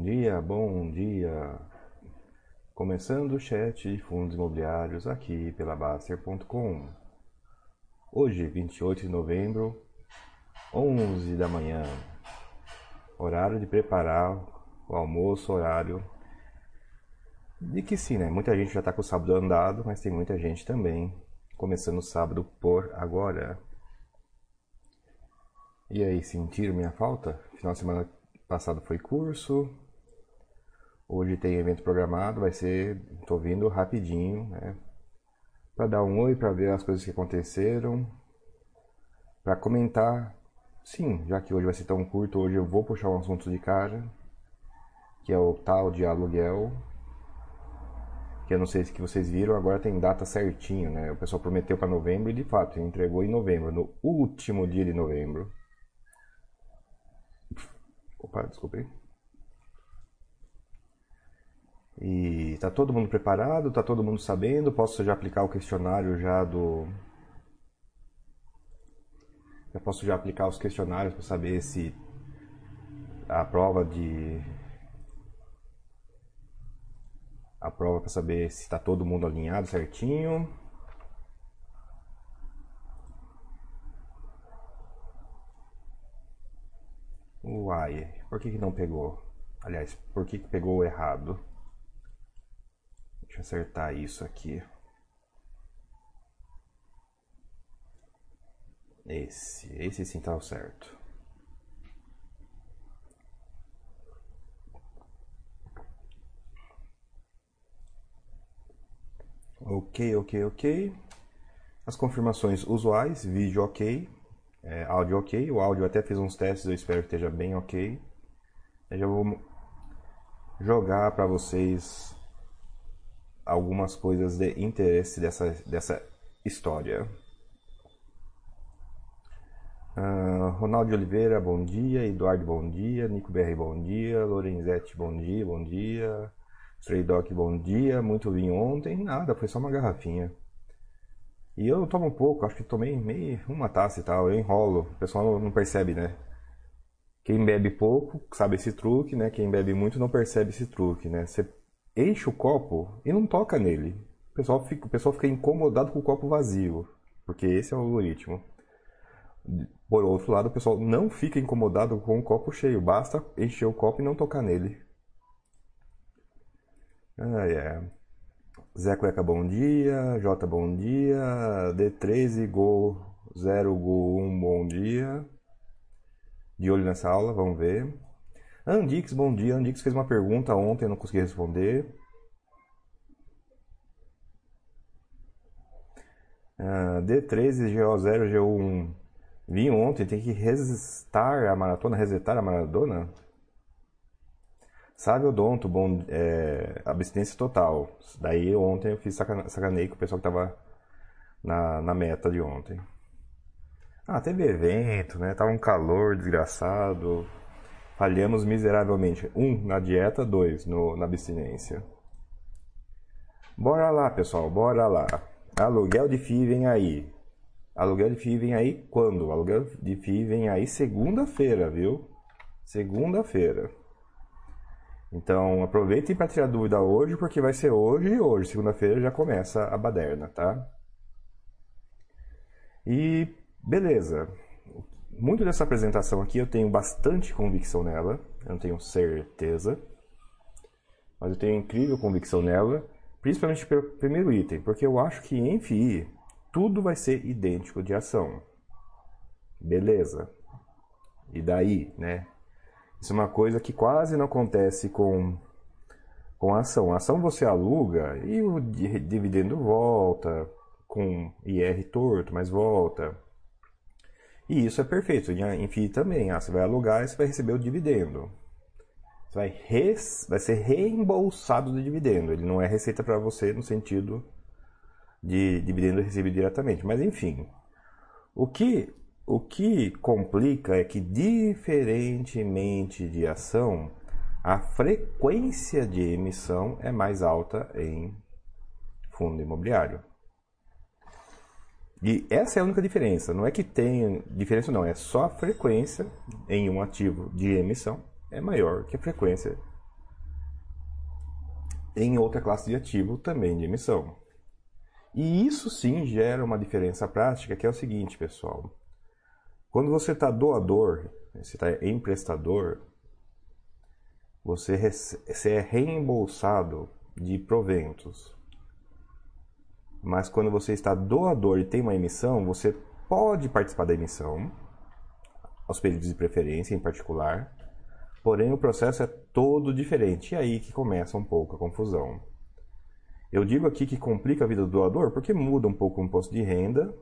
Bom dia, bom dia. Começando o chat de fundos imobiliários aqui pela Baster.com. Hoje, 28 de novembro, 11 da manhã. Horário de preparar o almoço, horário de que sim, né? Muita gente já está com o sábado andado, mas tem muita gente também começando o sábado por agora. E aí, sentiram minha falta? Final de semana passado foi curso. Hoje tem evento programado, vai ser, tô vindo rapidinho, né? Para dar um oi, para ver as coisas que aconteceram, para comentar. Sim, já que hoje vai ser tão curto, hoje eu vou puxar um assunto de cara, que é o tal de aluguel. Que eu não sei se que vocês viram, agora tem data certinho, né? O pessoal prometeu para novembro e de fato entregou em novembro, no último dia de novembro. Opa, desculpe. E tá todo mundo preparado, tá todo mundo sabendo, posso já aplicar o questionário já do posso já aplicar os questionários para saber se a prova de a prova para saber se está todo mundo alinhado certinho. Uai, por que, que não pegou? Aliás, por que, que pegou errado? Deixa eu acertar isso aqui. Esse, esse sim tá certo. Ok, ok, ok. As confirmações usuais, vídeo ok, é, áudio ok. O áudio até fiz uns testes, eu espero que esteja bem ok. Eu já vou jogar para vocês algumas coisas de interesse dessa, dessa história. Uh, Ronaldo Oliveira, bom dia. Eduardo, bom dia. Nico BR, bom dia. Lorenzetti, bom dia, bom dia. Stray Dog, bom dia. Muito vinho ontem. Nada, foi só uma garrafinha. E eu tomo um pouco, acho que tomei meio uma taça e tal, eu enrolo. O pessoal não percebe, né? Quem bebe pouco sabe esse truque, né? Quem bebe muito não percebe esse truque, né? Você enche o copo e não toca nele. O pessoal fica, o pessoal fica incomodado com o copo vazio, porque esse é o algoritmo. Por outro lado, o pessoal não fica incomodado com o copo cheio, basta encher o copo e não tocar nele. Ah, é. Zé Cueca, bom dia. J, bom dia. D13, Gol 0, Gol 1, bom dia. De olho nessa aula, vamos ver. Andix, bom dia. Andix fez uma pergunta ontem, eu não consegui responder. Uh, D13, GO0, GO1. Vim ontem, tem que restar a maratona, resetar a maratona? Sabe odonto, bom, é, abstinência total. Daí ontem eu fiz sacanei com o pessoal que tava na, na meta de ontem. Ah, teve evento, né? Tava um calor desgraçado. Falhamos miseravelmente. Um, na dieta. Dois, no, na abstinência. Bora lá, pessoal. Bora lá. Aluguel de FII vem aí. Aluguel de FII vem aí quando? Aluguel de FII vem aí segunda-feira, viu? Segunda-feira. Então aproveitem para tirar dúvida hoje, porque vai ser hoje e hoje, segunda-feira já começa a baderna, tá? E beleza. Muito dessa apresentação aqui eu tenho bastante convicção nela, eu não tenho certeza, mas eu tenho incrível convicção nela, principalmente pelo primeiro item, porque eu acho que em FI tudo vai ser idêntico de ação. Beleza. E daí, né? Isso é uma coisa que quase não acontece com, com a ação. A ação você aluga e o dividendo volta, com IR torto, mas volta. E isso é perfeito. Em FII também. Ah, você vai alugar e você vai receber o dividendo. Você vai, res, vai ser reembolsado do dividendo. Ele não é receita para você no sentido de dividendo recebido diretamente. Mas enfim, o que o que complica é que, diferentemente de ação, a frequência de emissão é mais alta em fundo imobiliário. E essa é a única diferença. Não é que tem diferença, não. É só a frequência em um ativo de emissão é maior que a frequência em outra classe de ativo também de emissão. E isso sim gera uma diferença prática, que é o seguinte, pessoal. Quando você está doador, você está emprestador, você, você é reembolsado de proventos. Mas quando você está doador e tem uma emissão, você pode participar da emissão, aos períodos de preferência em particular, porém o processo é todo diferente. E aí que começa um pouco a confusão. Eu digo aqui que complica a vida do doador porque muda um pouco o imposto de renda,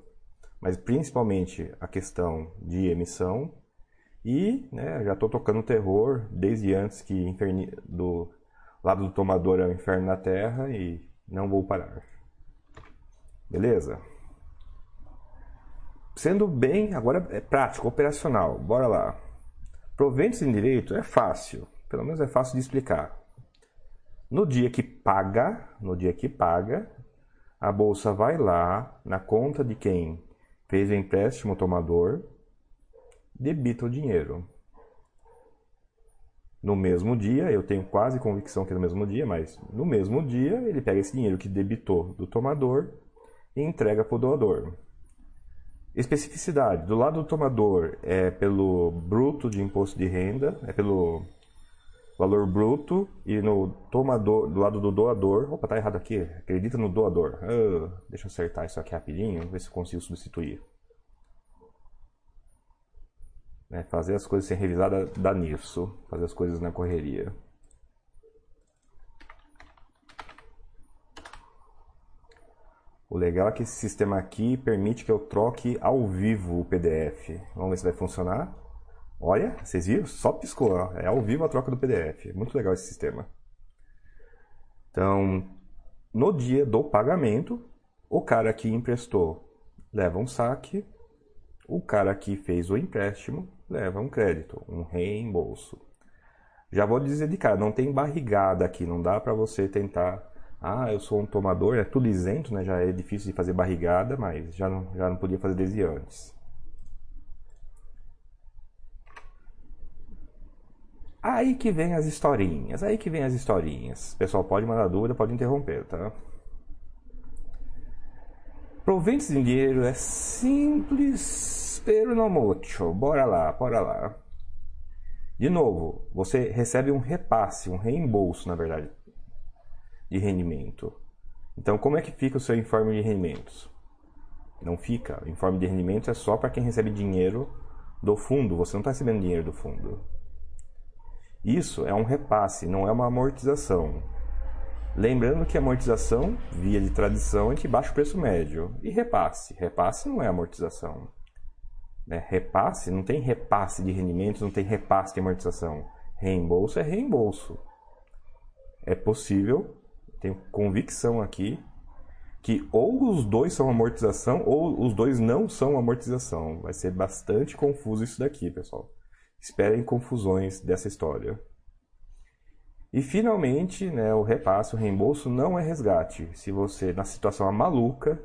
mas principalmente a questão de emissão. E né, já estou tocando terror desde antes que inferni... do lado do tomador é o inferno na terra e não vou parar. Beleza? Sendo bem, agora é prático, operacional. Bora lá. Proventos em direito é fácil, pelo menos é fácil de explicar. No dia que paga, no dia que paga, a bolsa vai lá na conta de quem fez o empréstimo tomador, debita o dinheiro. No mesmo dia, eu tenho quase convicção que é no mesmo dia, mas no mesmo dia ele pega esse dinheiro que debitou do tomador e entrega para o doador. Especificidade: do lado do tomador é pelo bruto de imposto de renda, é pelo valor bruto e no tomador, do lado do doador, opa, tá errado aqui, acredita no doador. Uh, deixa eu acertar isso aqui rapidinho, ver se consigo substituir. É, fazer as coisas sem revisar dá, dá nisso, fazer as coisas na correria. O legal é que esse sistema aqui permite que eu troque ao vivo o PDF. Vamos ver se vai funcionar. Olha, vocês viram? Só piscou. Ó. É ao vivo a troca do PDF. Muito legal esse sistema. Então, no dia do pagamento, o cara que emprestou leva um saque, o cara que fez o empréstimo leva um crédito, um reembolso. Já vou dizer de cara, não tem barrigada aqui, não dá para você tentar. Ah, eu sou um tomador, é tudo isento, né? Já é difícil de fazer barrigada, mas já não, já não podia fazer desde antes. Aí que vem as historinhas, aí que vem as historinhas. Pessoal, pode mandar dúvida, pode interromper, tá? Proventos em dinheiro é simples, pero no mucho. Bora lá, bora lá. De novo, você recebe um repasse, um reembolso, na verdade, de rendimento. Então, como é que fica o seu informe de rendimentos? Não fica. O informe de rendimentos é só para quem recebe dinheiro do fundo. Você não está recebendo dinheiro do fundo. Isso é um repasse, não é uma amortização. Lembrando que amortização, via de tradição, é que baixa o preço médio. E repasse? Repasse não é amortização. Né? Repasse, não tem repasse de rendimentos, não tem repasse de amortização. Reembolso é reembolso. É possível, tenho convicção aqui, que ou os dois são amortização ou os dois não são amortização. Vai ser bastante confuso isso daqui, pessoal. Esperem confusões dessa história. E finalmente, né, o repasse, o reembolso não é resgate. Se você, na situação maluca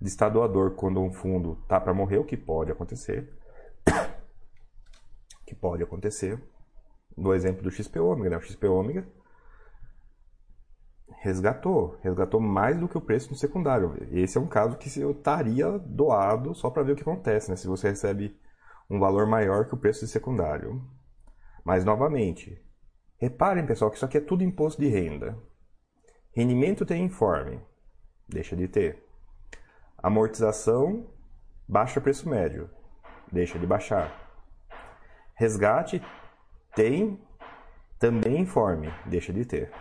de estar doador quando um fundo tá para morrer, o que pode acontecer, que pode acontecer, no exemplo do XP ômega, né, o XP ômega resgatou, resgatou mais do que o preço no secundário. Esse é um caso que eu estaria doado só para ver o que acontece, né? Se você recebe um valor maior que o preço de secundário. Mas, novamente, reparem, pessoal, que isso aqui é tudo imposto de renda. Rendimento tem informe, deixa de ter. Amortização, baixa preço médio, deixa de baixar. Resgate tem também informe, deixa de ter.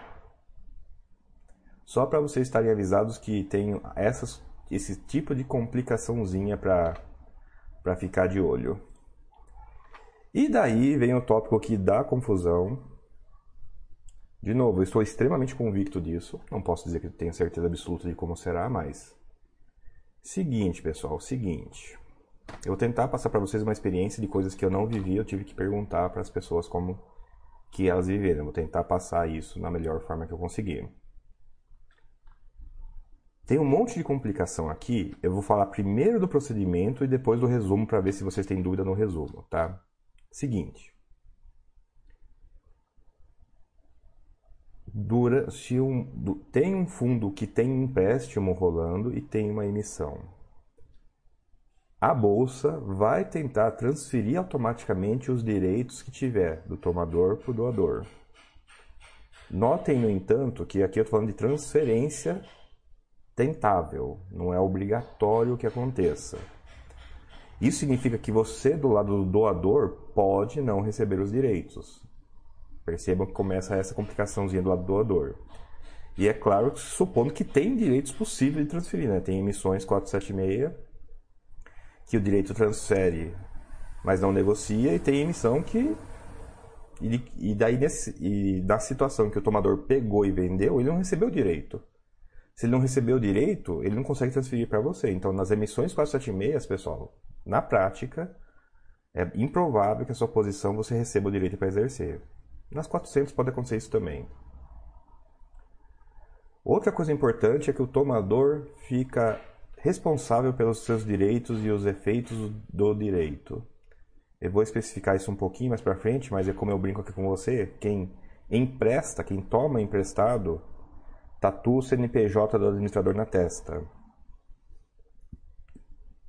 Só para vocês estarem avisados que tem essas, esse tipo de complicaçãozinha para ficar de olho. E daí vem o tópico aqui da confusão. De novo, eu estou extremamente convicto disso. Não posso dizer que tenho certeza absoluta de como será, mas. Seguinte, pessoal, seguinte. Eu vou tentar passar para vocês uma experiência de coisas que eu não vivi, eu tive que perguntar para as pessoas como que elas viveram. Eu vou tentar passar isso na melhor forma que eu conseguir. Tem um monte de complicação aqui. Eu vou falar primeiro do procedimento e depois do resumo para ver se vocês têm dúvida no resumo, tá? Seguinte. se um, tem um fundo que tem empréstimo rolando e tem uma emissão. A bolsa vai tentar transferir automaticamente os direitos que tiver do tomador para o doador. Notem, no entanto, que aqui eu estou falando de transferência tentável, não é obrigatório que aconteça. Isso significa que você, do lado do doador, pode não receber os direitos. Percebam que começa essa complicaçãozinha do lado do doador. E é claro, supondo que tem direitos possíveis de transferir, né? Tem emissões 476 que o direito transfere, mas não negocia, e tem emissão que e, daí nesse, e na situação que o tomador pegou e vendeu, ele não recebeu o direito. Se ele não recebeu direito, ele não consegue transferir para você. Então, nas emissões 476, pessoal, na prática, é improvável que a sua posição você receba o direito para exercer. Nas 400 pode acontecer isso também. Outra coisa importante é que o tomador fica responsável pelos seus direitos e os efeitos do direito. Eu vou especificar isso um pouquinho mais para frente, mas é como eu brinco aqui com você, quem empresta, quem toma emprestado, tatua o CNPJ do administrador na testa.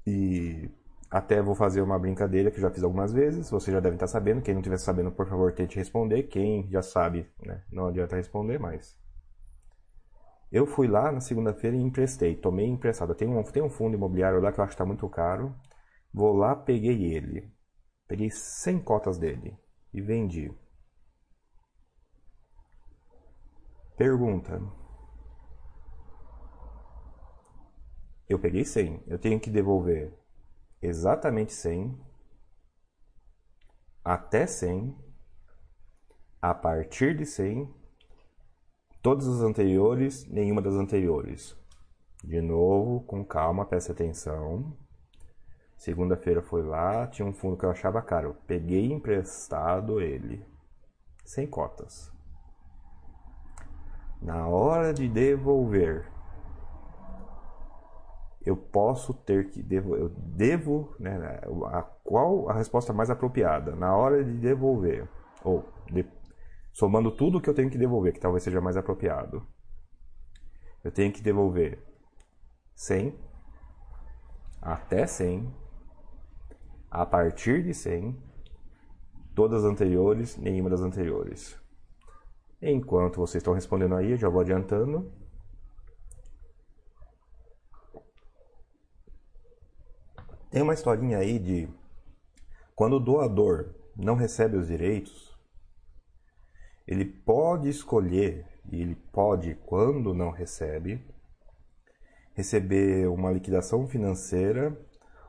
E até vou fazer uma brincadeira que já fiz algumas vezes, você já deve estar sabendo. Quem não estiver sabendo, por favor, tente responder. Quem já sabe, né, não adianta responder mais. Eu fui lá na segunda-feira e emprestei, tomei emprestado. Tem um, tem um fundo imobiliário lá que eu acho que está muito caro. Vou lá, peguei ele. Peguei 100 cotas dele e vendi. Pergunta. Eu peguei 100. Eu tenho que devolver exatamente 100, até 100, a partir de 100, todas as anteriores, nenhuma das anteriores. De novo, com calma, preste atenção. Segunda-feira foi lá, tinha um fundo que eu achava caro. peguei emprestado ele, sem cotas. Na hora de devolver, eu posso ter que devo, eu devo, né, a qual a resposta mais apropriada na hora de devolver ou de, somando tudo que eu tenho que devolver, que talvez seja mais apropriado. Eu tenho que devolver 100 até 100 a partir de 100 todas as anteriores, nenhuma das anteriores. Enquanto vocês estão respondendo aí, eu já vou adiantando. Tem uma historinha aí de quando o doador não recebe os direitos, ele pode escolher, e ele pode, quando não recebe, receber uma liquidação financeira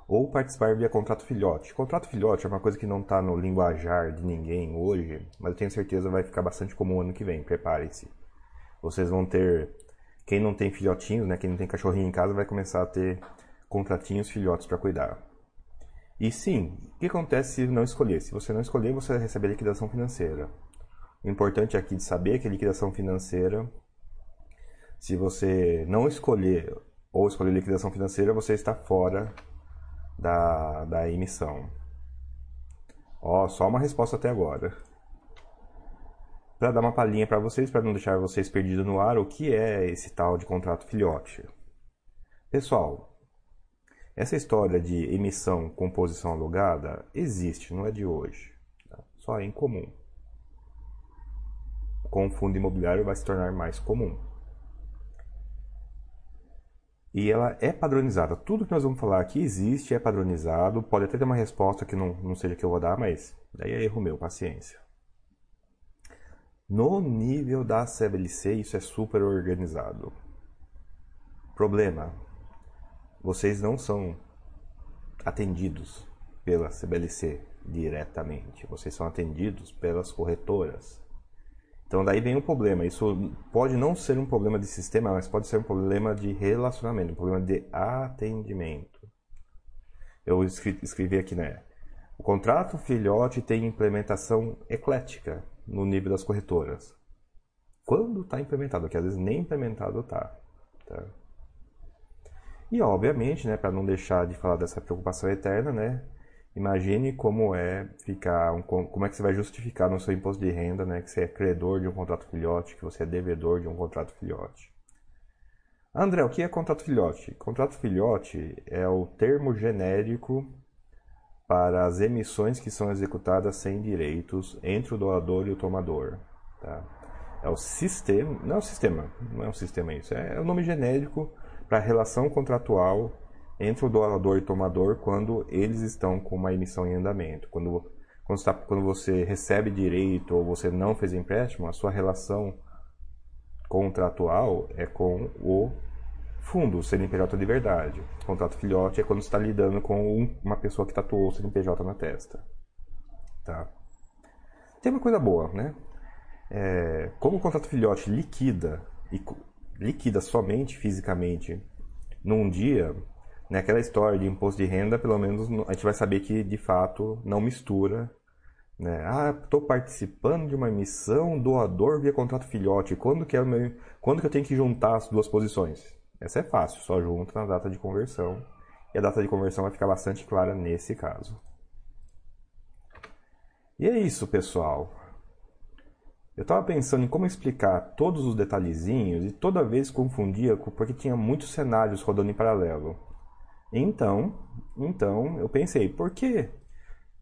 ou participar via contrato filhote. Contrato filhote é uma coisa que não está no linguajar de ninguém hoje, mas eu tenho certeza vai ficar bastante comum ano que vem. Preparem-se. Vocês vão ter. Quem não tem filhotinhos, né, quem não tem cachorrinho em casa, vai começar a ter contratinhos filhotes para cuidar. E sim, o que acontece se não escolher? Se você não escolher, você vai receber liquidação financeira. O importante aqui de saber é que a liquidação financeira, se você não escolher ou escolher liquidação financeira, você está fora da, da emissão. Ó, só uma resposta até agora. Para dar uma palhinha para vocês, para não deixar vocês perdidos no ar, o que é esse tal de contrato filhote? Pessoal, essa história de emissão com posição alugada existe, não é de hoje. Tá? Só é incomum. Com o fundo imobiliário vai se tornar mais comum. E ela é padronizada. Tudo que nós vamos falar aqui existe, é padronizado. Pode até ter uma resposta que não, não seja que eu vou dar, mas daí é erro meu, paciência. No nível da CBLC, isso é super organizado. Problema: vocês não são atendidos pela CBLC diretamente, vocês são atendidos pelas corretoras. Então daí vem um problema. Isso pode não ser um problema de sistema, mas pode ser um problema de relacionamento, um problema de atendimento. Eu escrevi aqui, né? O contrato filhote tem implementação eclética no nível das corretoras. Quando está implementado, que às vezes nem implementado está. Tá? E obviamente, né, para não deixar de falar dessa preocupação eterna, né, Imagine como é ficar, um, como é que você vai justificar no seu imposto de renda, né, que você é credor de um contrato filhote, que você é devedor de um contrato filhote. André, o que é contrato filhote? Contrato filhote é o termo genérico para as emissões que são executadas sem direitos entre o doador e o tomador. Tá? É o sistema, não é o sistema, não é um sistema isso, é o nome genérico para a relação contratual entre o doador e o tomador quando eles estão com uma emissão em andamento. Quando, quando, está, quando você recebe direito ou você não fez empréstimo, a sua relação contratual é com o fundo, o CNPJ de verdade. O contrato filhote é quando você está lidando com uma pessoa que tatuou o CNPJ na testa. Tá? Tem uma coisa boa, né? É, como o contrato filhote liquida e liquida somente fisicamente num dia, naquela história de imposto de renda, pelo menos a gente vai saber que de fato não mistura. Né? Ah, estou participando de uma emissão doador via contrato filhote. Quando que, é meu... Quando que eu tenho que juntar as duas posições? Essa é fácil, só junta na data de conversão. E a data de conversão vai ficar bastante clara nesse caso. E é isso, pessoal. Eu estava pensando em como explicar todos os detalhezinhos e toda vez confundia porque tinha muitos cenários rodando em paralelo. Então, então eu pensei, por quê?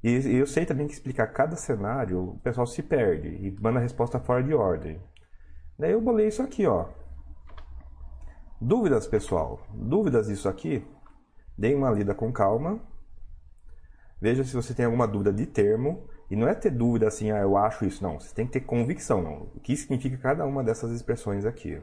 E eu sei também que explicar cada cenário, o pessoal se perde e manda a resposta fora de ordem. Daí eu bolei isso aqui, ó. Dúvidas, pessoal? Dúvidas disso aqui? Deem uma lida com calma. Veja se você tem alguma dúvida de termo e não é ter dúvida assim, ah, eu acho isso. Não, você tem que ter convicção. Não. O que significa cada uma dessas expressões aqui.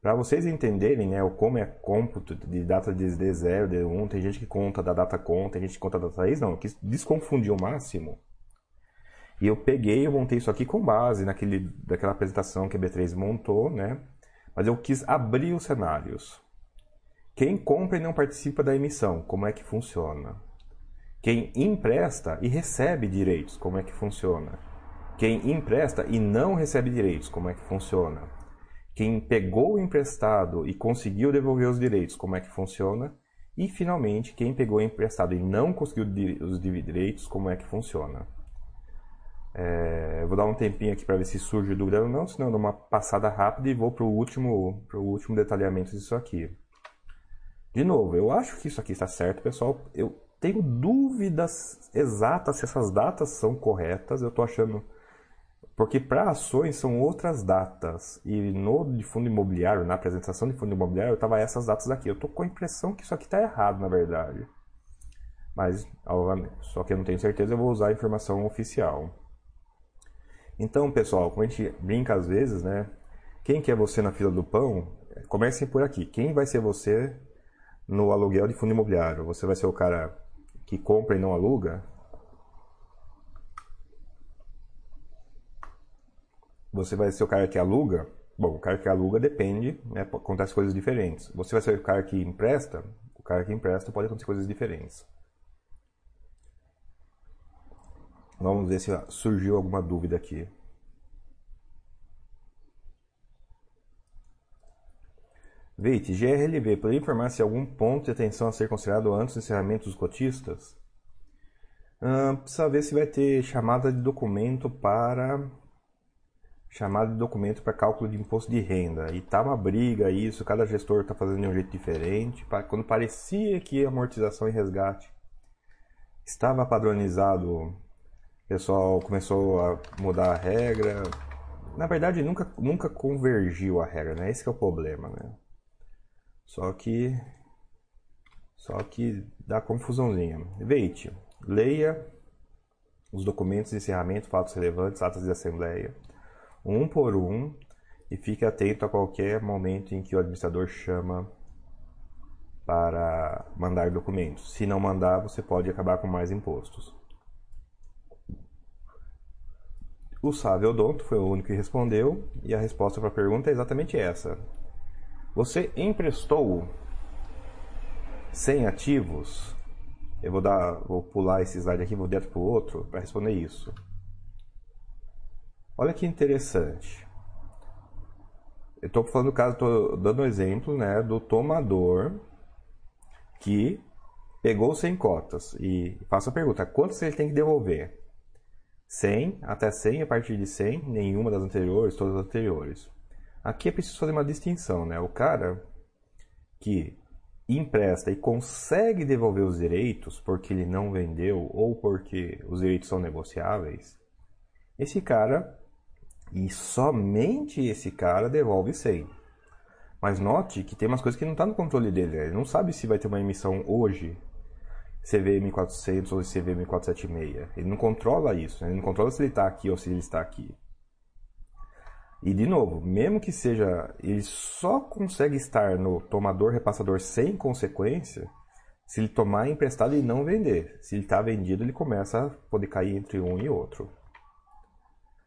Para vocês entenderem né, como é cômputo de data de D0, D1, tem gente que conta da data conta, tem gente que conta da data raiz, não. Eu quis desconfundir o máximo. E eu peguei e montei isso aqui com base naquele, daquela apresentação que a B3 montou, né? Mas eu quis abrir os cenários. Quem compra e não participa da emissão, como é que funciona? Quem empresta e recebe direitos, como é que funciona? Quem empresta e não recebe direitos, como é que funciona? Quem pegou o emprestado e conseguiu devolver os direitos, como é que funciona? E, finalmente, quem pegou emprestado e não conseguiu os direitos, como é que funciona? É, vou dar um tempinho aqui para ver se surge dúvida ou não, senão eu dou uma passada rápida e vou para o último, último detalhamento disso aqui. De novo, eu acho que isso aqui está certo, pessoal. Eu tenho dúvidas exatas se essas datas são corretas. Eu estou achando. Porque para ações são outras datas. E no de fundo imobiliário, na apresentação de fundo imobiliário, estava essas datas aqui. Eu estou com a impressão que isso aqui está errado, na verdade. Mas, só que eu não tenho certeza, eu vou usar a informação oficial. Então, pessoal, como a gente brinca às vezes, né? Quem quer você na fila do pão? Comecem por aqui. Quem vai ser você no aluguel de fundo imobiliário? Você vai ser o cara que compra e não aluga, você vai ser o cara que aluga. Bom, o cara que aluga depende, né, acontece coisas diferentes. Você vai ser o cara que empresta, o cara que empresta pode acontecer coisas diferentes. Vamos ver se surgiu alguma dúvida aqui. Veite, GRLV, poderia informar se algum ponto de atenção a ser considerado antes do encerramento dos cotistas? Uh, precisa ver se vai ter chamada de documento para chamada de documento para cálculo de imposto de renda. E tá uma briga isso, cada gestor está fazendo de um jeito diferente. Quando parecia que amortização e resgate estava padronizado, o pessoal começou a mudar a regra. Na verdade, nunca, nunca convergiu a regra, né? Esse é o problema, né? Só que só que dá confusãozinha. Veite, leia os documentos de encerramento, fatos relevantes, atas de assembleia, um por um, e fique atento a qualquer momento em que o administrador chama para mandar documentos. Se não mandar, você pode acabar com mais impostos. O sábio Odonto foi o único que respondeu, e a resposta para a pergunta é exatamente essa. Você emprestou 100 ativos? Eu vou dar, vou pular esse slide aqui, vou direto para o outro para responder isso. Olha que interessante. Eu estou falando do caso, estou dando um exemplo, né, do tomador que pegou 100 cotas e faço a pergunta, quantas ele tem que devolver? 100, até 100, a partir de 100, nenhuma das anteriores, todas as anteriores. Aqui é preciso fazer uma distinção, né? O cara que empresta e consegue devolver os direitos porque ele não vendeu ou porque os direitos são negociáveis, esse cara, e somente esse cara, devolve 100. Mas note que tem umas coisas que não está no controle dele. Né? Ele não sabe se vai ter uma emissão hoje, CVM 400 ou CVM 476. Ele não controla isso. Né? Ele não controla se ele está aqui ou se ele está aqui. E de novo, mesmo que seja, ele só consegue estar no tomador repassador sem consequência se ele tomar emprestado e não vender. Se ele está vendido, ele começa a poder cair entre um e outro.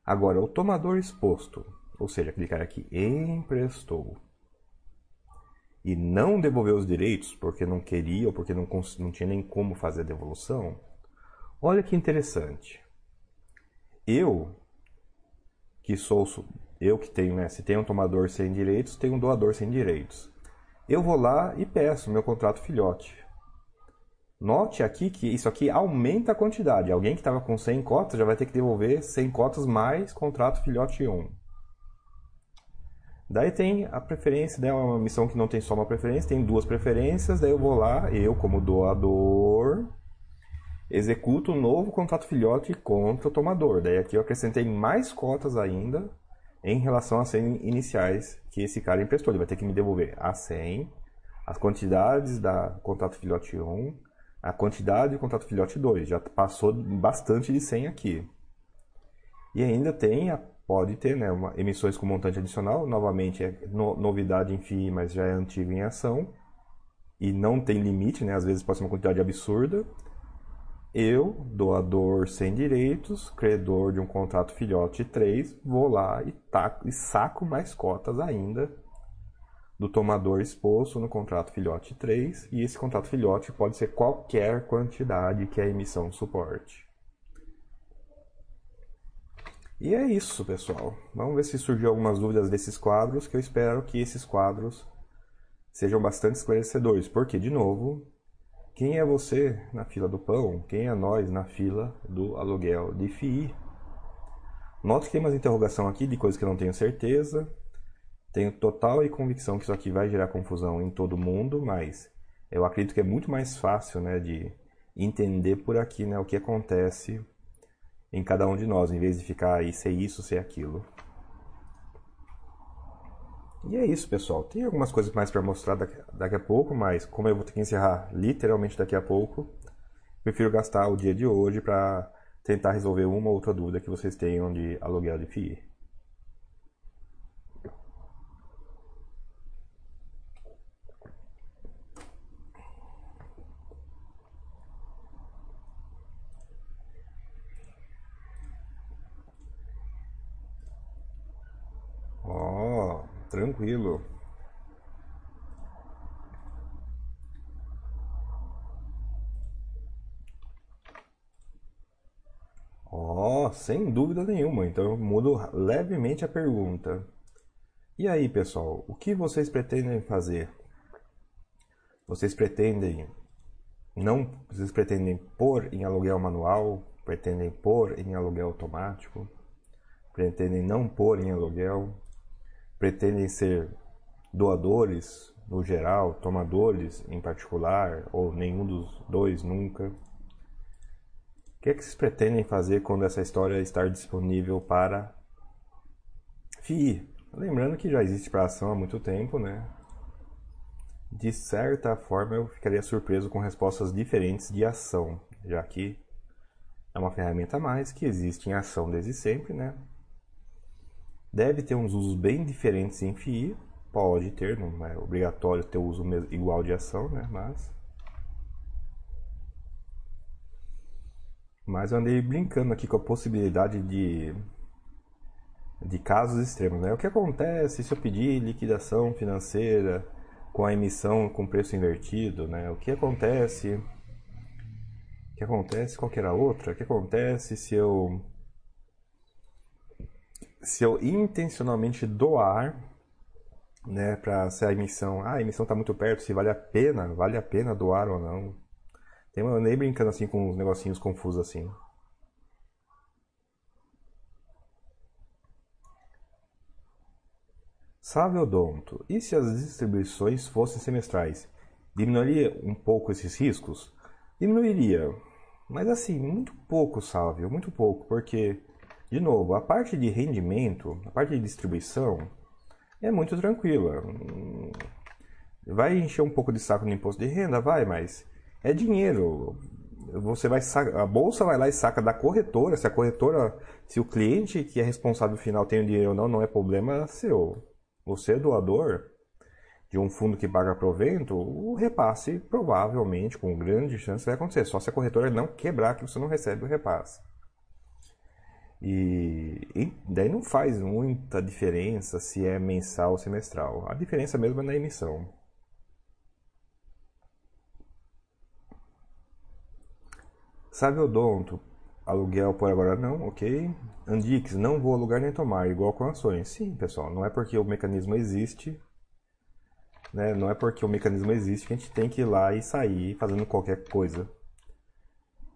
Agora, o tomador exposto, ou seja, aquele cara que emprestou e não devolveu os direitos porque não queria ou porque não, não tinha nem como fazer a devolução, olha que interessante. Eu, que sou eu que tenho, né? Se tem um tomador sem direitos, tem um doador sem direitos. Eu vou lá e peço meu contrato filhote. Note aqui que isso aqui aumenta a quantidade. Alguém que estava com 100 cotas já vai ter que devolver 100 cotas mais contrato filhote 1. Daí tem a preferência, né? uma missão que não tem só uma preferência, tem duas preferências. Daí eu vou lá, eu como doador, executo um novo contrato filhote contra o tomador. Daí aqui eu acrescentei mais cotas ainda em relação às 100 iniciais que esse cara emprestou. Ele vai ter que me devolver a 100, as quantidades da contrato filhote 1, a quantidade do contrato filhote 2. Já passou bastante de 100 aqui. E ainda tem, pode ter, né, uma, emissões com montante adicional. Novamente, é no, novidade em FII, mas já é antigo em ação. E não tem limite, né? Às vezes pode ser uma quantidade absurda. Eu, doador sem direitos, credor de um contrato filhote 3, vou lá e, taco, e saco mais cotas ainda do tomador exposto no contrato filhote 3, e esse contrato filhote pode ser qualquer quantidade que a emissão suporte. E é isso, pessoal. Vamos ver se surgiu algumas dúvidas desses quadros, que eu espero que esses quadros sejam bastante esclarecedores, porque, de novo, quem é você na fila do pão? Quem é nós na fila do aluguel de FII? Note que tem umas interrogação aqui de coisas que eu não tenho certeza. Tenho total e convicção que isso aqui vai gerar confusão em todo mundo, mas eu acredito que é muito mais fácil né, de entender por aqui né, o que acontece em cada um de nós, em vez de ficar aí ser isso, ser aquilo. E é isso, pessoal. Tem algumas coisas mais para mostrar daqui, daqui, a pouco, mas como eu vou ter que encerrar literalmente daqui a pouco, prefiro gastar o dia de hoje para tentar resolver uma ou outra dúvida que vocês tenham de aluguel de FII. tranquilo. Ó, oh, sem dúvida nenhuma. Então eu mudo levemente a pergunta. E aí, pessoal, o que vocês pretendem fazer? Vocês pretendem não, vocês pretendem pôr em aluguel manual, pretendem pôr em aluguel automático, pretendem não pôr em aluguel, pretendem ser doadores no geral, tomadores em particular, ou nenhum dos dois nunca? O que é que vocês pretendem fazer quando essa história estar disponível para FII? Lembrando que já existe para ação há muito tempo, né? De certa forma, eu ficaria surpreso com respostas diferentes de ação, já que é uma ferramenta a mais que existe em ação desde sempre, né? Deve ter uns usos bem diferentes em FII. Pode ter, não é obrigatório ter uso igual de ação, né? Mas. Mas eu andei brincando aqui com a possibilidade de. de casos extremos, né? O que acontece se eu pedir liquidação financeira com a emissão com preço invertido, né? O que acontece. O que acontece? Qual que era a outra? O que acontece se eu se eu intencionalmente doar, né, para ser a emissão, ah, a emissão está muito perto, se vale a pena, vale a pena doar ou não. Tem uma nem brincando assim com uns negocinhos confusos assim. Sabe, Odonto, e se as distribuições fossem semestrais? Diminuiria um pouco esses riscos? Diminuiria, mas assim, muito pouco, Sávio, muito pouco, porque, de novo, a parte de rendimento, a parte de distribuição, é muito tranquila. Vai encher um pouco de saco no imposto de renda? Vai, mas é dinheiro. Você vai a bolsa vai lá e saca da corretora. Se a corretora, se o cliente que é responsável final tem o dinheiro ou não, não é problema seu. Você é doador de um fundo que paga provento, o repasse provavelmente, com grande chance, vai acontecer. Só se a corretora não quebrar que você não recebe o repasse. E, e, daí não faz muita diferença se é mensal ou semestral. A diferença mesmo é na emissão. Sabe odonto, aluguel por agora não, ok. Andix, não vou alugar nem tomar, igual com ações. Sim, pessoal, não é porque o mecanismo existe, né? Não é porque o mecanismo existe que a gente tem que ir lá e sair fazendo qualquer coisa.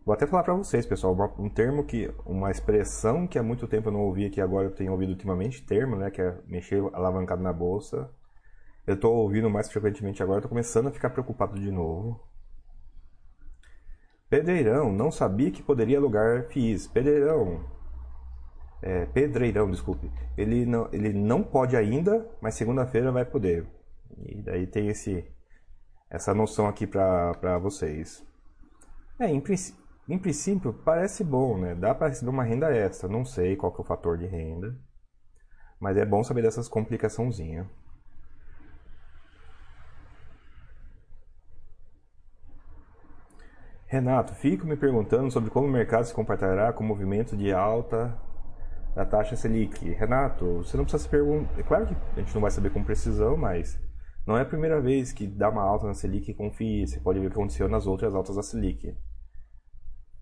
Vou até falar para vocês, pessoal, um termo que, uma expressão que há muito tempo eu não ouvi, que agora eu tenho ouvido ultimamente, termo, né, que é mexer alavancado na bolsa. Eu estou ouvindo mais frequentemente agora, estou começando a ficar preocupado de novo. Pedreirão, não sabia que poderia alugar FIIs. Pedreirão, é, Pedreirão, desculpe. Ele não, ele não pode ainda, mas segunda-feira vai poder. E daí tem esse, essa noção aqui para vocês. É, em, em princípio parece bom, né? Dá para receber uma renda extra. Não sei qual que é o fator de renda, mas é bom saber dessas complicaçãozinhas. Renato, fico me perguntando sobre como o mercado se comportará com o movimento de alta da taxa Selic. Renato, você não precisa se perguntar. É claro que a gente não vai saber com precisão, mas não é a primeira vez que dá uma alta na Selic com FII. Você pode ver o que aconteceu nas outras altas da Selic.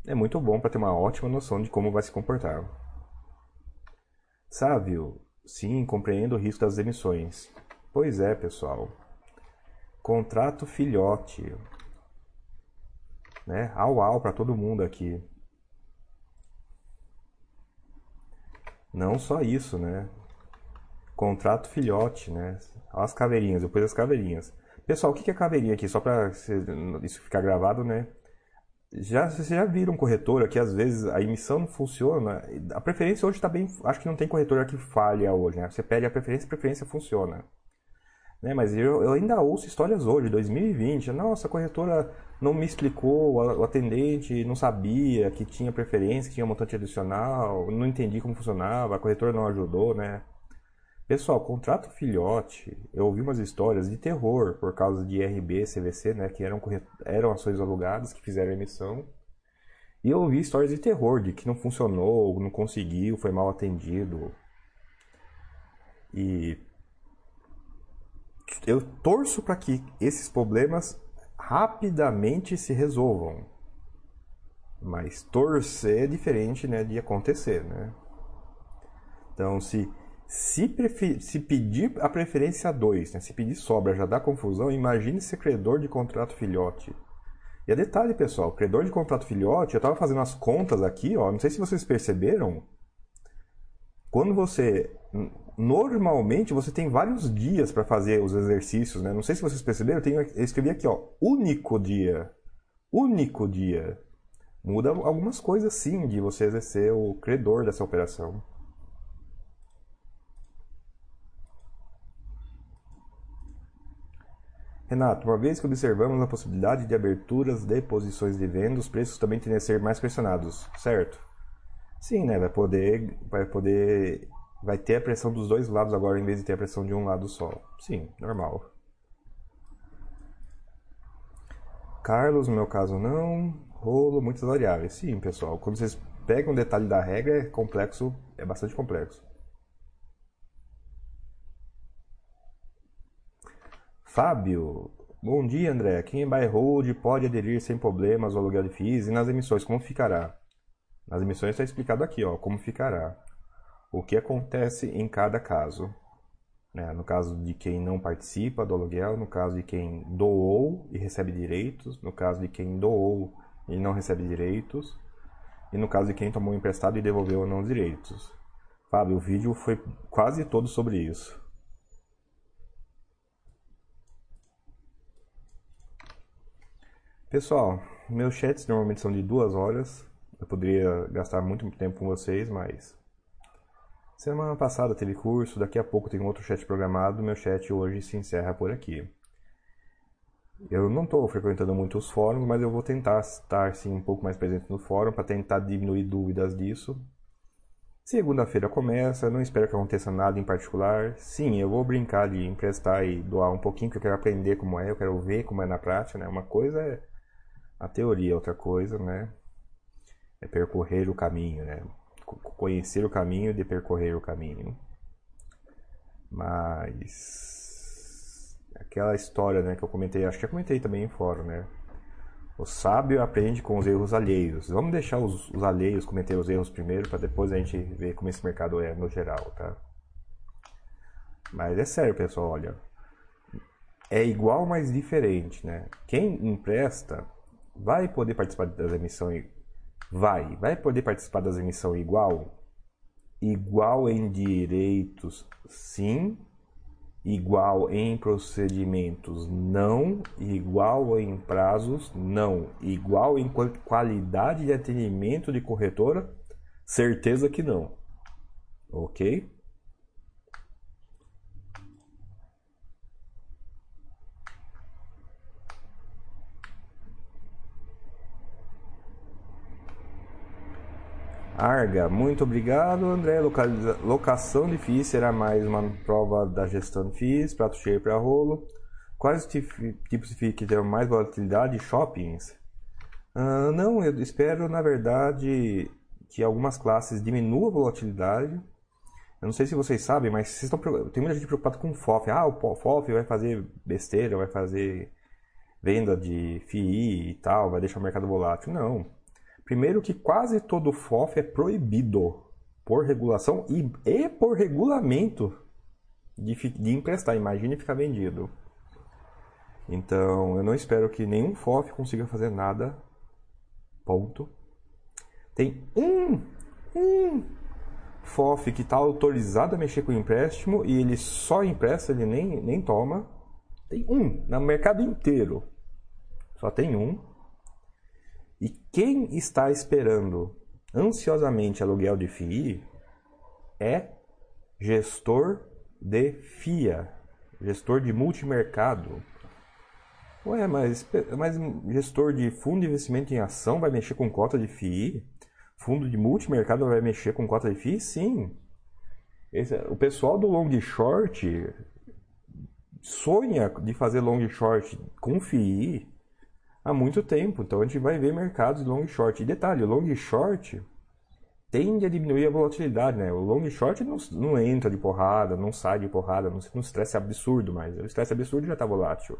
É muito bom para ter uma ótima noção de como vai se comportar. Sávio, sim, compreendo o risco das emissões. Pois é, pessoal. Contrato filhote né? Au au para todo mundo aqui. Não só isso, né? Contrato filhote, né? As caveirinhas, depois as caveirinhas. Pessoal, o que é caveirinha aqui? Só para isso ficar gravado, né? Já, vocês já viram corretora que às vezes a emissão não funciona? A preferência hoje está bem. Acho que não tem corretora que falha hoje, né? Você pede a preferência, a preferência funciona. Né? Mas eu, eu ainda ouço histórias hoje, 2020. Nossa, a corretora não me explicou, o atendente não sabia que tinha preferência, que tinha montante adicional, não entendi como funcionava, a corretora não ajudou, né? Pessoal, contrato filhote, eu ouvi umas histórias de terror por causa de IRB, CVC, né, que eram, eram ações alugadas que fizeram emissão. E eu ouvi histórias de terror, de que não funcionou, não conseguiu, foi mal atendido. E eu torço para que esses problemas rapidamente se resolvam. Mas torcer é diferente né, de acontecer. Né? Então, se, se, se pedir a preferência 2, né, se pedir sobra já dá confusão, imagine ser credor de contrato filhote. E a detalhe, pessoal, credor de contrato filhote, eu estava fazendo as contas aqui, ó, não sei se vocês perceberam, quando você normalmente você tem vários dias para fazer os exercícios, né? Não sei se vocês perceberam, eu, tenho, eu escrevi aqui, ó, único dia. Único dia. Muda algumas coisas sim de você exercer o credor dessa operação. Renato, uma vez que observamos a possibilidade de aberturas de posições de venda, os preços também tendem a ser mais pressionados, certo? Sim, né? Vai poder, vai poder vai ter a pressão dos dois lados agora em vez de ter a pressão de um lado só. Sim, normal. Carlos, no meu caso não. Rolo, muitas variáveis. Sim, pessoal. Quando vocês pegam um detalhe da regra, é complexo, é bastante complexo. Fábio, bom dia André. Quem é buy hold pode aderir sem problemas ao aluguel de FIIs e nas emissões, como ficará? Nas emissões está explicado aqui, ó, como ficará o que acontece em cada caso. Né? No caso de quem não participa do aluguel, no caso de quem doou e recebe direitos, no caso de quem doou e não recebe direitos. E no caso de quem tomou emprestado e devolveu ou não os direitos. Fábio, o vídeo foi quase todo sobre isso. Pessoal, meus chats normalmente são de duas horas. Eu poderia gastar muito tempo com vocês, mas semana passada teve curso, daqui a pouco tem outro chat programado. Meu chat hoje se encerra por aqui. Eu não estou frequentando muito os fóruns, mas eu vou tentar estar sim um pouco mais presente no fórum para tentar diminuir dúvidas disso. Segunda-feira começa, não espero que aconteça nada em particular. Sim, eu vou brincar de emprestar e doar um pouquinho, porque eu quero aprender como é, eu quero ver como é na prática, né? Uma coisa é a teoria, outra coisa, né? É percorrer o caminho, né? Conhecer o caminho de percorrer o caminho. Mas aquela história, né, que eu comentei, acho que eu comentei também em fórum, né? O sábio aprende com os erros alheios. Vamos deixar os, os alheios cometer os erros primeiro, para depois a gente ver como esse mercado é no geral, tá? Mas é sério, pessoal, olha. É igual, mas diferente, né? Quem empresta vai poder participar das emissões. Vai, vai poder participar das emissões igual? Igual em direitos, sim, igual em procedimentos, não, igual em prazos, não, igual em qualidade de atendimento de corretora, certeza que não. Ok? Arga, muito obrigado, André. Localiza... Locação de FIIs será mais uma prova da gestão de FIIs, prato cheio para rolo. Quais tipos de FIIs que terão mais volatilidade? Shoppings? Uh, não, eu espero, na verdade, que algumas classes diminuam a volatilidade. Eu não sei se vocês sabem, mas vocês estão, tem muita gente preocupada com o FOF. Ah, o FOF vai fazer besteira, vai fazer venda de FII e tal, vai deixar o mercado volátil. Não. Primeiro que quase todo FOF é proibido por regulação e, e por regulamento de, de emprestar. Imagine ficar vendido. Então, eu não espero que nenhum FOF consiga fazer nada. Ponto. Tem um, um FOF que está autorizado a mexer com o empréstimo e ele só empresta, ele nem, nem toma. Tem um no mercado inteiro. Só tem um. E quem está esperando ansiosamente aluguel de FII é gestor de FIA, gestor de multimercado. Ué, mas, mas gestor de fundo de investimento em ação vai mexer com cota de FII? Fundo de multimercado vai mexer com cota de FII? Sim. Esse, o pessoal do long short sonha de fazer long short com FII há muito tempo. Então a gente vai ver mercados long short. E detalhe, o long short tende a diminuir a volatilidade, né? O long short não, não entra de porrada, não sai de porrada, não, não estresse absurdo, mas o estresse absurdo já está volátil.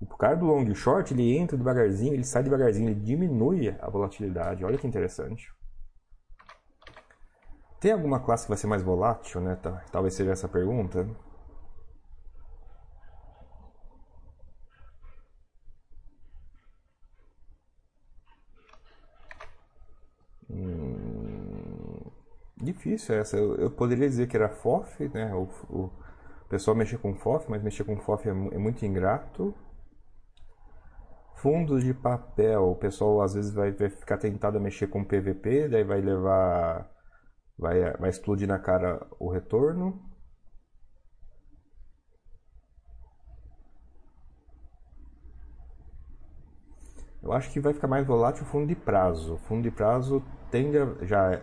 O cara do long short, ele entra devagarzinho, ele sai devagarzinho, ele diminui a volatilidade. Olha que interessante. Tem alguma classe que vai ser mais volátil, né? Talvez seja essa a pergunta. Difícil essa. Eu, eu, poderia dizer que era FOF, né? O, o pessoal mexer com FOF, mas mexer com FOF é, é muito ingrato. Fundos de papel, o pessoal às vezes vai, vai ficar tentado a mexer com PVP, daí vai levar. Vai, vai explodir na cara o retorno. Eu acho que vai ficar mais volátil o fundo de prazo. O fundo de prazo a, já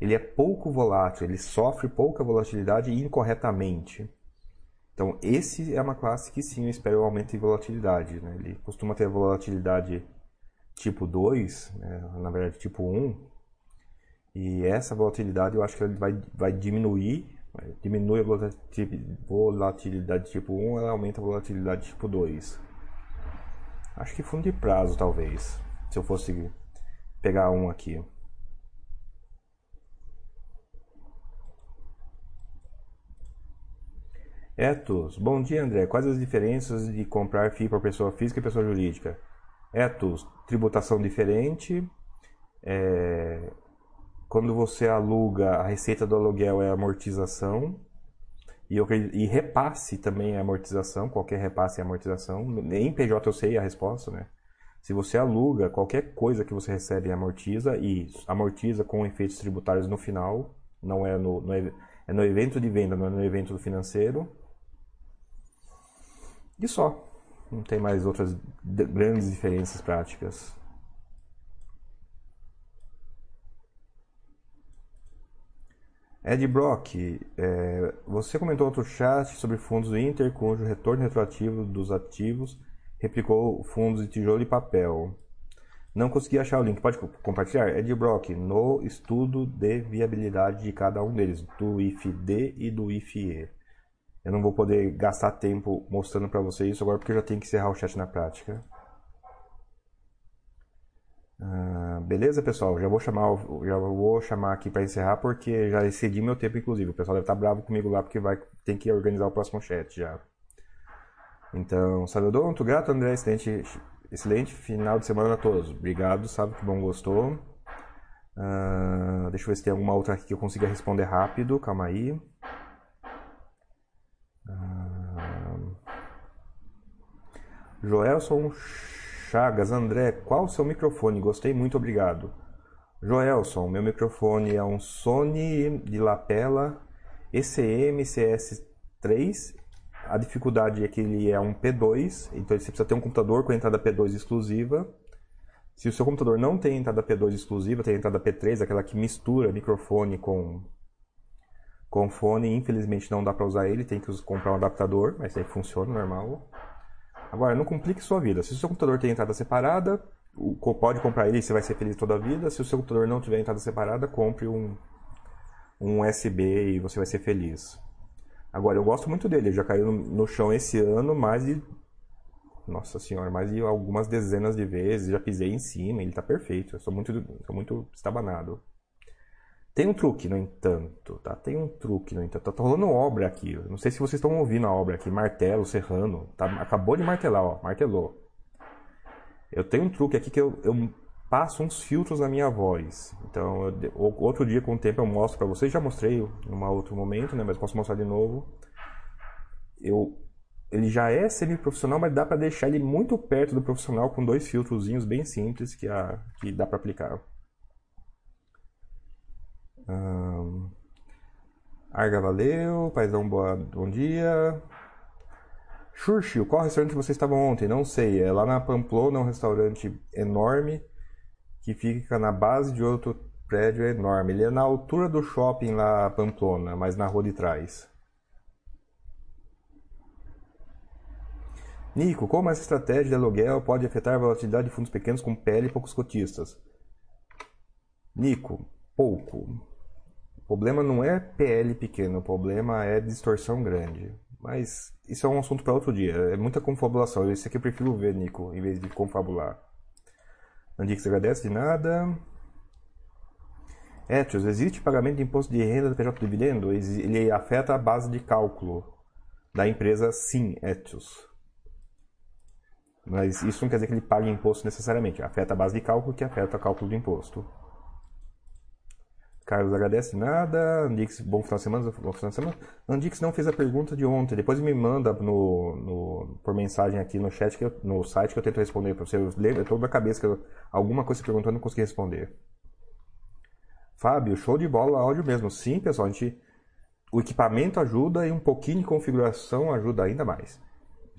ele é pouco volátil, ele sofre pouca volatilidade incorretamente. Então, esse é uma classe que sim, eu espero um aumento de volatilidade. Né? Ele costuma ter volatilidade tipo 2, né? na verdade tipo 1. E essa volatilidade eu acho que ele vai, vai diminuir. Diminui a volatilidade tipo 1, ela aumenta a volatilidade tipo 2. Acho que fundo de prazo, talvez. Se eu fosse pegar um aqui. Etos, bom dia André. Quais as diferenças de comprar FII para pessoa física e pessoa jurídica? Etos, tributação diferente. É, quando você aluga, a receita do aluguel é amortização. E, eu, e repasse também é amortização, qualquer repasse é amortização. Em PJ eu sei a resposta, né? Se você aluga, qualquer coisa que você recebe amortiza e amortiza com efeitos tributários no final, não é no, no, é no evento de venda, não é no evento financeiro. E só. Não tem mais outras grandes diferenças práticas. Ed Brock, é, você comentou outro chat sobre fundos do Inter cujo retorno retroativo dos ativos replicou fundos de tijolo e papel. Não consegui achar o link. Pode compartilhar? Ed Brock, no estudo de viabilidade de cada um deles, do IFD e do IFE. Eu não vou poder gastar tempo mostrando para vocês isso agora porque eu já tenho que encerrar o chat na prática. Ah, beleza, pessoal? Já vou chamar, já vou chamar aqui para encerrar porque já excedi meu tempo, inclusive. O pessoal deve estar tá bravo comigo lá porque vai ter que organizar o próximo chat já. Então, saludo, muito grato, André. Excelente, excelente final de semana a todos. Obrigado, sabe que bom gostou. Uh, deixa eu ver se tem alguma outra aqui que eu consiga responder rápido. Calma aí. Uh, Joelson Chagas, André, qual o seu microfone? Gostei muito, obrigado. Joelson, meu microfone é um Sony de lapela ECM CS3 a dificuldade é que ele é um P2, então você precisa ter um computador com entrada P2 exclusiva. Se o seu computador não tem entrada P2 exclusiva, tem entrada P3, aquela que mistura microfone com, com fone, infelizmente não dá para usar ele, tem que comprar um adaptador, mas aí funciona normal. Agora, não complique sua vida. Se o seu computador tem entrada separada, pode comprar ele e você vai ser feliz toda a vida. Se o seu computador não tiver entrada separada, compre um, um USB e você vai ser feliz. Agora, eu gosto muito dele. Ele já caiu no chão esse ano mais de. Nossa senhora, mais de algumas dezenas de vezes. Já pisei em cima, ele tá perfeito. Eu sou muito, sou muito estabanado. Tem um truque, no entanto, tá? Tem um truque, no entanto. Tá rolando obra aqui. Não sei se vocês estão ouvindo a obra aqui. Martelo, serrano. Tá? Acabou de martelar, ó. Martelou. Eu tenho um truque aqui que eu, eu passo uns filtros na minha voz. Então, eu, outro dia com o tempo eu mostro para vocês, já mostrei em um outro momento, né, mas posso mostrar de novo. Eu ele já é semi-profissional, mas dá para deixar ele muito perto do profissional com dois filtrozinhos bem simples que, a, que dá para aplicar. Um, Arga, valeu. Paizão, boa, bom dia. Churchill, qual restaurante você estava ontem? Não sei. É lá na Pamplona, um restaurante enorme que fica na base de outro prédio enorme. Ele é na altura do shopping lá Pamplona, mas na rua de trás. Nico, como essa estratégia de aluguel pode afetar a volatilidade de fundos pequenos com pele e poucos cotistas? Nico, pouco. O problema não é PL pequeno, o problema é distorção grande. Mas isso é um assunto para outro dia. É muita confabulação. Esse aqui eu prefiro ver, Nico, em vez de confabular. Andix agradece de nada. Etios, existe pagamento de imposto de renda do PJ dividendo? Ele afeta a base de cálculo da empresa, sim, Etios. Mas isso não quer dizer que ele pague imposto necessariamente. Afeta a base de cálculo que afeta o cálculo do imposto. Carlos agradece nada. Andix, bom final de semana. Bom final de semana. Andix não fez a pergunta de ontem. Depois me manda no, no por mensagem aqui no chat, que eu, no site que eu tento responder para você. Eu lembro, eu na cabeça que eu, alguma coisa você perguntou eu não consegui responder. Fábio, show de bola, áudio mesmo. Sim, pessoal, a gente, o equipamento ajuda e um pouquinho de configuração ajuda ainda mais.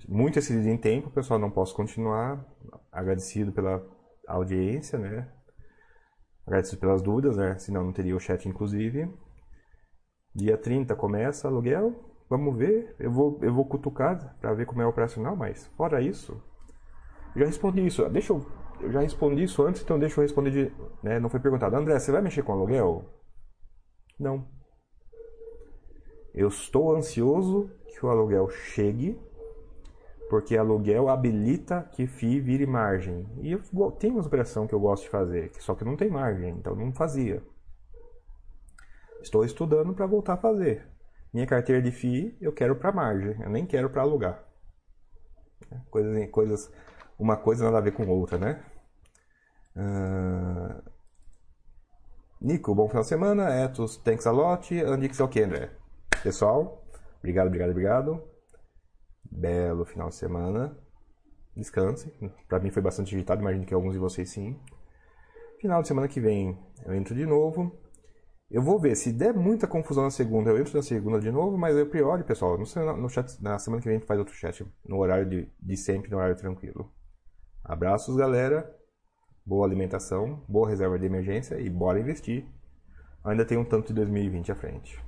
Muito excedido em tempo, pessoal, não posso continuar. Agradecido pela audiência, né? Agradecido pelas dúvidas, né? Senão não teria o chat, inclusive. Dia 30 começa aluguel. Vamos ver. Eu vou, eu vou cutucar para ver como é operacional, mas fora isso. Já respondi isso. Deixa eu. Eu já respondi isso antes, então deixa eu responder de. Né? Não foi perguntado. André, você vai mexer com aluguel? Não. Eu estou ansioso que o aluguel chegue porque aluguel habilita que FII vire margem. E eu tenho uma operação que eu gosto de fazer, só que não tem margem, então não fazia. Estou estudando para voltar a fazer. Minha carteira de FII eu quero para margem, eu nem quero para alugar. Coisas, coisas uma coisa nada a ver com outra, né? Uh... Nico, bom final de semana. Etos, thanks a lot. Andix, ok, André. Pessoal, obrigado, obrigado, obrigado. Belo final de semana. Descanse. Para mim foi bastante agitado, imagino que alguns de vocês sim. Final de semana que vem eu entro de novo. Eu vou ver, se der muita confusão na segunda, eu entro na segunda de novo, mas eu priori, pessoal, no, no chat, na semana que vem a gente faz outro chat, no horário de, de sempre, no horário tranquilo. Abraços, galera. Boa alimentação, boa reserva de emergência e bora investir. Ainda tem um tanto de 2020 à frente.